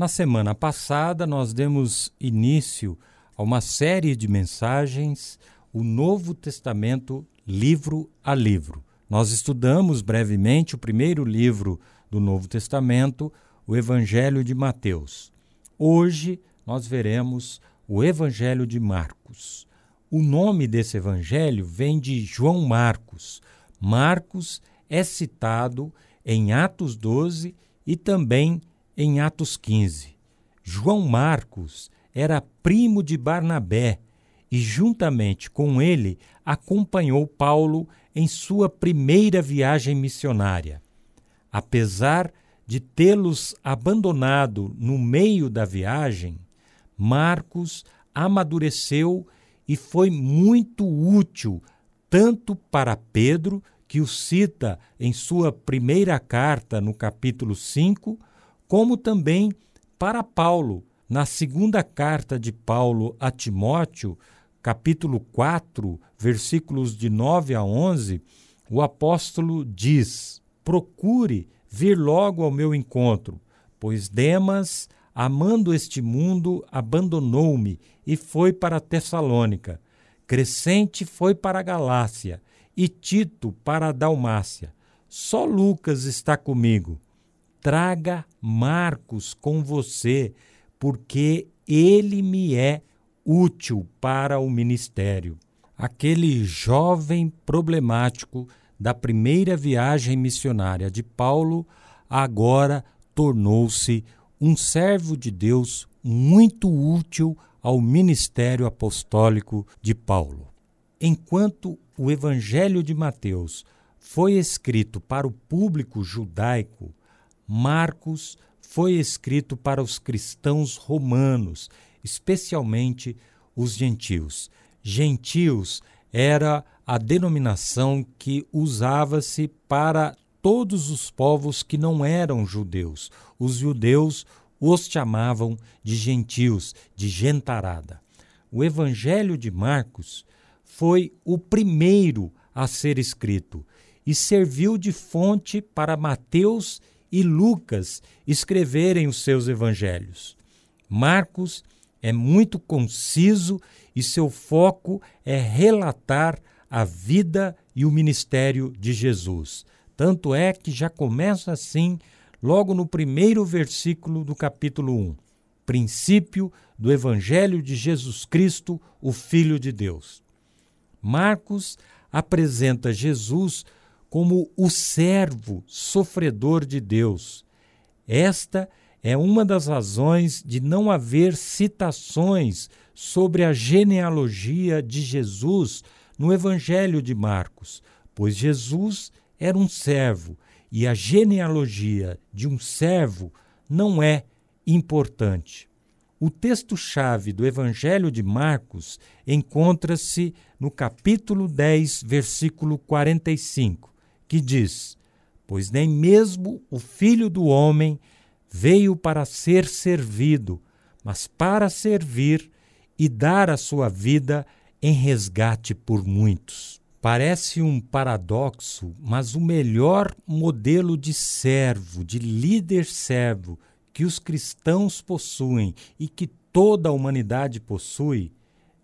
Na semana passada, nós demos início a uma série de mensagens, o Novo Testamento, livro a livro. Nós estudamos brevemente o primeiro livro do Novo Testamento, o Evangelho de Mateus. Hoje nós veremos o Evangelho de Marcos. O nome desse evangelho vem de João Marcos. Marcos é citado em Atos 12 e também em Atos 15. João Marcos era primo de Barnabé e, juntamente com ele, acompanhou Paulo em sua primeira viagem missionária. Apesar de tê-los abandonado no meio da viagem, Marcos amadureceu e foi muito útil tanto para Pedro, que o cita em sua primeira carta, no capítulo 5, como também para Paulo, na segunda carta de Paulo a Timóteo, capítulo 4, versículos de 9 a 11, o apóstolo diz: Procure vir logo ao meu encontro, pois Demas, amando este mundo, abandonou-me e foi para Tessalônica. Crescente foi para a Galácia e Tito para a Dalmácia. Só Lucas está comigo traga Marcos com você, porque ele me é útil para o ministério. Aquele jovem problemático da primeira viagem missionária de Paulo agora tornou-se um servo de Deus muito útil ao ministério apostólico de Paulo. Enquanto o Evangelho de Mateus foi escrito para o público judaico, Marcos foi escrito para os cristãos romanos, especialmente os gentios. Gentios era a denominação que usava-se para todos os povos que não eram judeus. Os judeus os chamavam de gentios, de gentarada. O Evangelho de Marcos foi o primeiro a ser escrito e serviu de fonte para Mateus e Lucas escreverem os seus evangelhos. Marcos é muito conciso e seu foco é relatar a vida e o ministério de Jesus. Tanto é que já começa assim, logo no primeiro versículo do capítulo 1. Princípio do Evangelho de Jesus Cristo, o Filho de Deus. Marcos apresenta Jesus como o servo sofredor de Deus. Esta é uma das razões de não haver citações sobre a genealogia de Jesus no Evangelho de Marcos, pois Jesus era um servo e a genealogia de um servo não é importante. O texto-chave do Evangelho de Marcos encontra-se no capítulo 10, versículo 45 que diz: Pois nem mesmo o filho do homem veio para ser servido, mas para servir e dar a sua vida em resgate por muitos. Parece um paradoxo, mas o melhor modelo de servo, de líder servo que os cristãos possuem e que toda a humanidade possui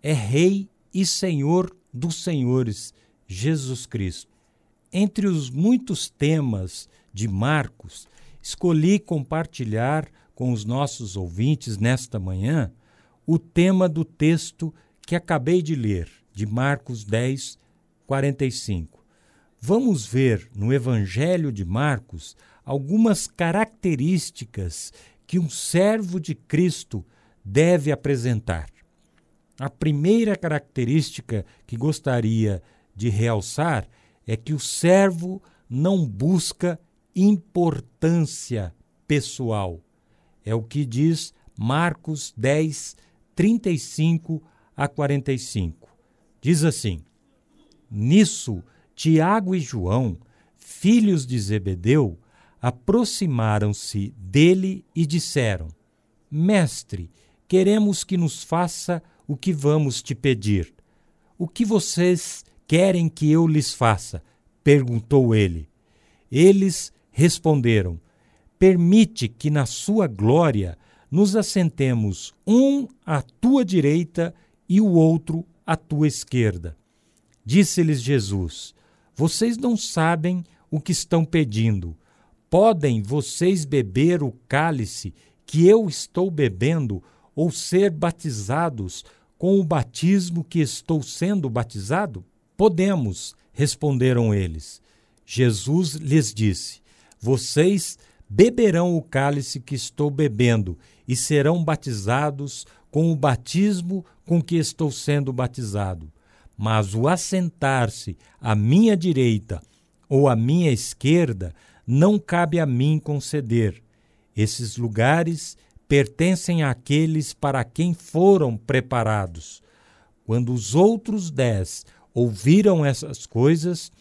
é Rei e Senhor dos Senhores, Jesus Cristo. Entre os muitos temas de Marcos, escolhi compartilhar com os nossos ouvintes nesta manhã o tema do texto que acabei de ler, de Marcos 10, 45. Vamos ver no Evangelho de Marcos algumas características que um servo de Cristo deve apresentar. A primeira característica que gostaria de realçar é que o servo não busca importância pessoal. É o que diz Marcos 10, 35 a 45. Diz assim: Nisso, Tiago e João, filhos de Zebedeu, aproximaram-se dele e disseram: Mestre, queremos que nos faça o que vamos te pedir. O que vocês querem que eu lhes faça? perguntou ele. Eles responderam: Permite que na sua glória nos assentemos um à tua direita e o outro à tua esquerda. Disse-lhes Jesus: Vocês não sabem o que estão pedindo. Podem vocês beber o cálice que eu estou bebendo ou ser batizados com o batismo que estou sendo batizado? Podemos, responderam eles. Jesus lhes disse: Vocês beberão o cálice que estou bebendo e serão batizados com o batismo com que estou sendo batizado. Mas o assentar-se à minha direita ou à minha esquerda não cabe a mim conceder. Esses lugares pertencem àqueles para quem foram preparados. Quando os outros dez ouviram essas coisas,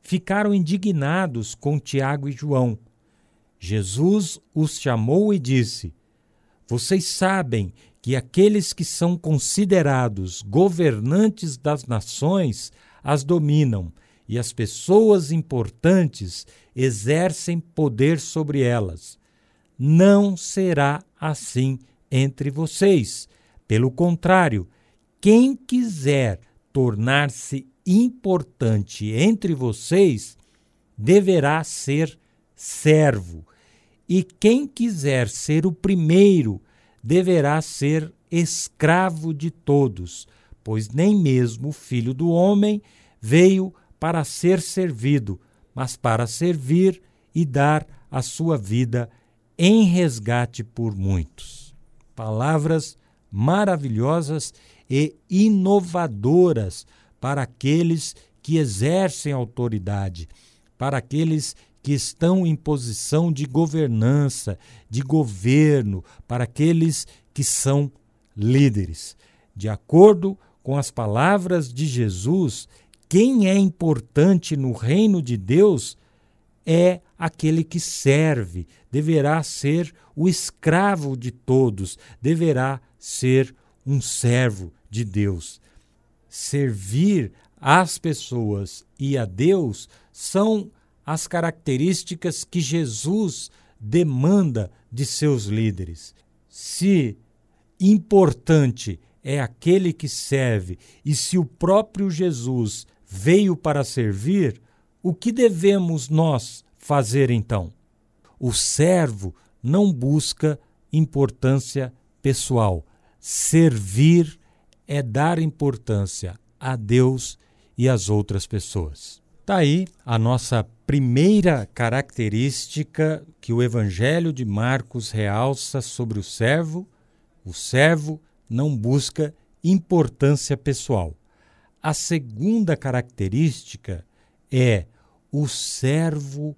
ficaram indignados com Tiago e João. Jesus os chamou e disse: Vocês sabem que aqueles que são considerados governantes das nações as dominam e as pessoas importantes exercem poder sobre elas. Não será assim entre vocês. Pelo contrário, quem quiser tornar-se importante entre vocês deverá ser servo, e quem quiser ser o primeiro deverá ser escravo de todos, pois nem mesmo o filho do homem veio para ser servido, mas para servir e dar a sua vida em resgate por muitos. Palavras maravilhosas e inovadoras para aqueles que exercem autoridade, para aqueles que estão em posição de governança, de governo, para aqueles que são líderes. De acordo com as palavras de Jesus, quem é importante no reino de Deus é aquele que serve, deverá ser o escravo de todos, deverá ser um servo de Deus. Servir às pessoas e a Deus são as características que Jesus demanda de seus líderes. Se importante é aquele que serve e se o próprio Jesus veio para servir, o que devemos nós fazer então? O servo não busca importância pessoal. Servir é dar importância a Deus e às outras pessoas. Está aí a nossa primeira característica que o Evangelho de Marcos realça sobre o servo: o servo não busca importância pessoal. A segunda característica é o servo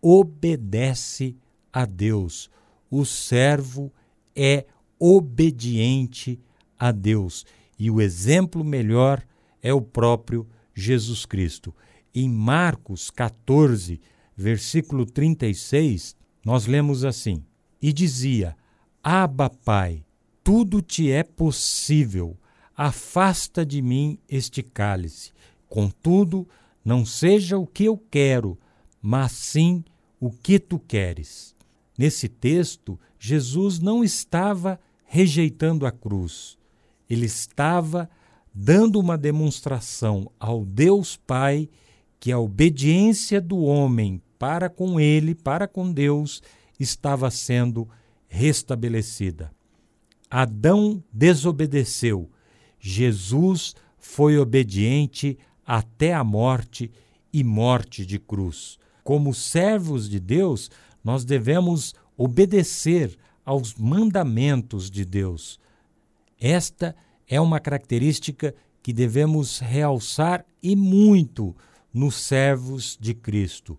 obedece a Deus. O servo é obediente a Deus. E o exemplo melhor é o próprio Jesus Cristo. Em Marcos 14, versículo 36, nós lemos assim: E dizia: Abba, Pai, tudo te é possível, afasta de mim este cálice. Contudo, não seja o que eu quero, mas sim o que tu queres. Nesse texto, Jesus não estava rejeitando a cruz, ele estava dando uma demonstração ao Deus Pai que a obediência do homem para com ele, para com Deus, estava sendo restabelecida. Adão desobedeceu, Jesus foi obediente até a morte e morte de cruz. Como servos de Deus, nós devemos obedecer aos mandamentos de Deus. Esta é uma característica que devemos realçar e muito nos servos de Cristo.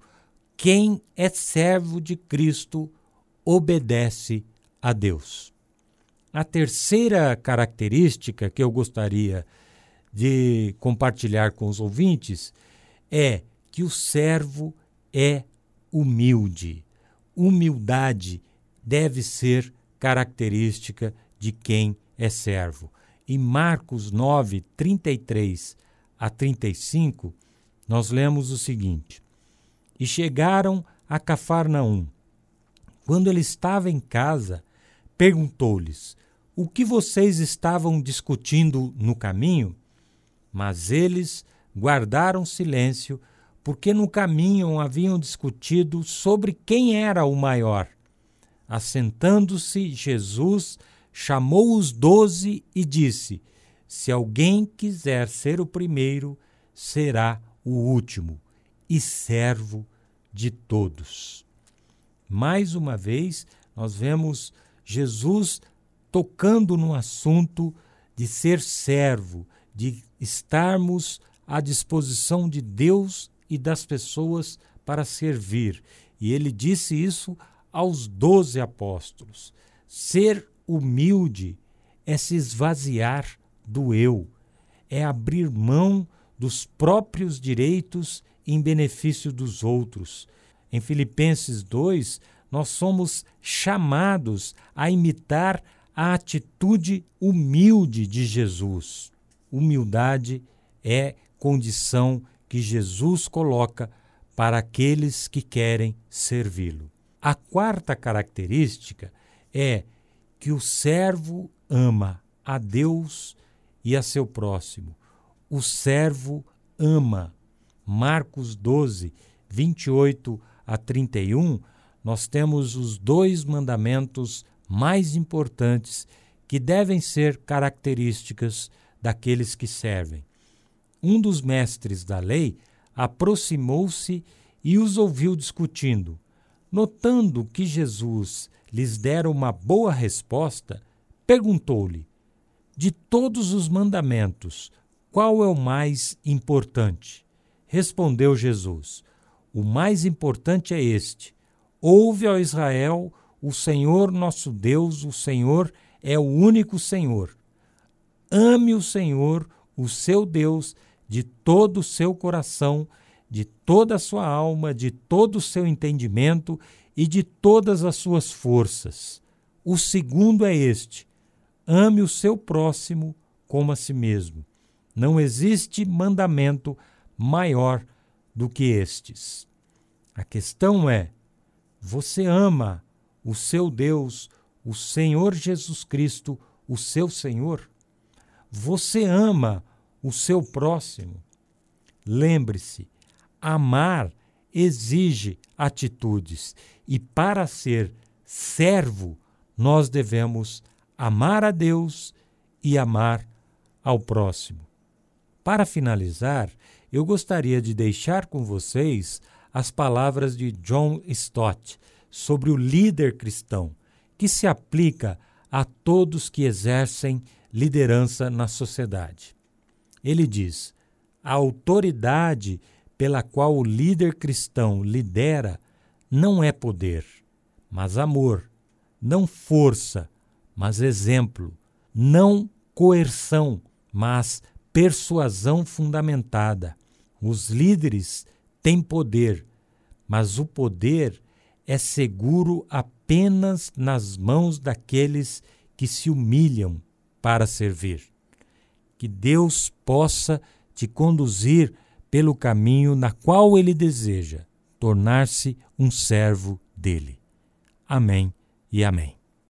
Quem é servo de Cristo obedece a Deus. A terceira característica que eu gostaria de compartilhar com os ouvintes é que o servo é humilde. Humildade deve ser característica de quem é servo. Em Marcos 9, 33 a 35, nós lemos o seguinte: E chegaram a Cafarnaum. Quando ele estava em casa, perguntou-lhes: O que vocês estavam discutindo no caminho? Mas eles guardaram silêncio, porque no caminho haviam discutido sobre quem era o maior. Assentando-se, Jesus chamou os doze e disse: Se alguém quiser ser o primeiro, será o último e servo de todos. Mais uma vez, nós vemos Jesus tocando no assunto de ser servo, de estarmos à disposição de Deus e das pessoas para servir. E ele disse isso aos doze apóstolos. Ser humilde é se esvaziar do eu, é abrir mão dos próprios direitos em benefício dos outros. Em Filipenses 2, nós somos chamados a imitar a atitude humilde de Jesus. Humildade é condição que Jesus coloca para aqueles que querem servi-lo. A quarta característica é que o servo ama a Deus e a seu próximo. O servo ama. Marcos 12, 28 a 31, nós temos os dois mandamentos mais importantes que devem ser características daqueles que servem. Um dos mestres da lei aproximou-se e os ouviu discutindo. Notando que Jesus lhes dera uma boa resposta, perguntou-lhe: De todos os mandamentos, qual é o mais importante? Respondeu Jesus: O mais importante é este: Ouve, ó Israel, o Senhor nosso Deus, o Senhor é o único Senhor. Ame o Senhor, o seu Deus, de todo o seu coração, de toda a sua alma, de todo o seu entendimento e de todas as suas forças. O segundo é este: ame o seu próximo como a si mesmo. Não existe mandamento maior do que estes. A questão é: você ama o seu Deus, o Senhor Jesus Cristo, o seu Senhor? Você ama o seu próximo? Lembre-se, amar exige atitudes e para ser servo, nós devemos amar a Deus e amar ao próximo. Para finalizar, eu gostaria de deixar com vocês as palavras de John Stott sobre o líder cristão, que se aplica a todos que exercem liderança na sociedade. Ele diz: a autoridade pela qual o líder cristão lidera não é poder, mas amor, não força, mas exemplo, não coerção, mas persuasão fundamentada. Os líderes têm poder, mas o poder é seguro apenas nas mãos daqueles que se humilham para servir. Que Deus possa te conduzir pelo caminho na qual ele deseja tornar-se um servo dele. Amém e amém.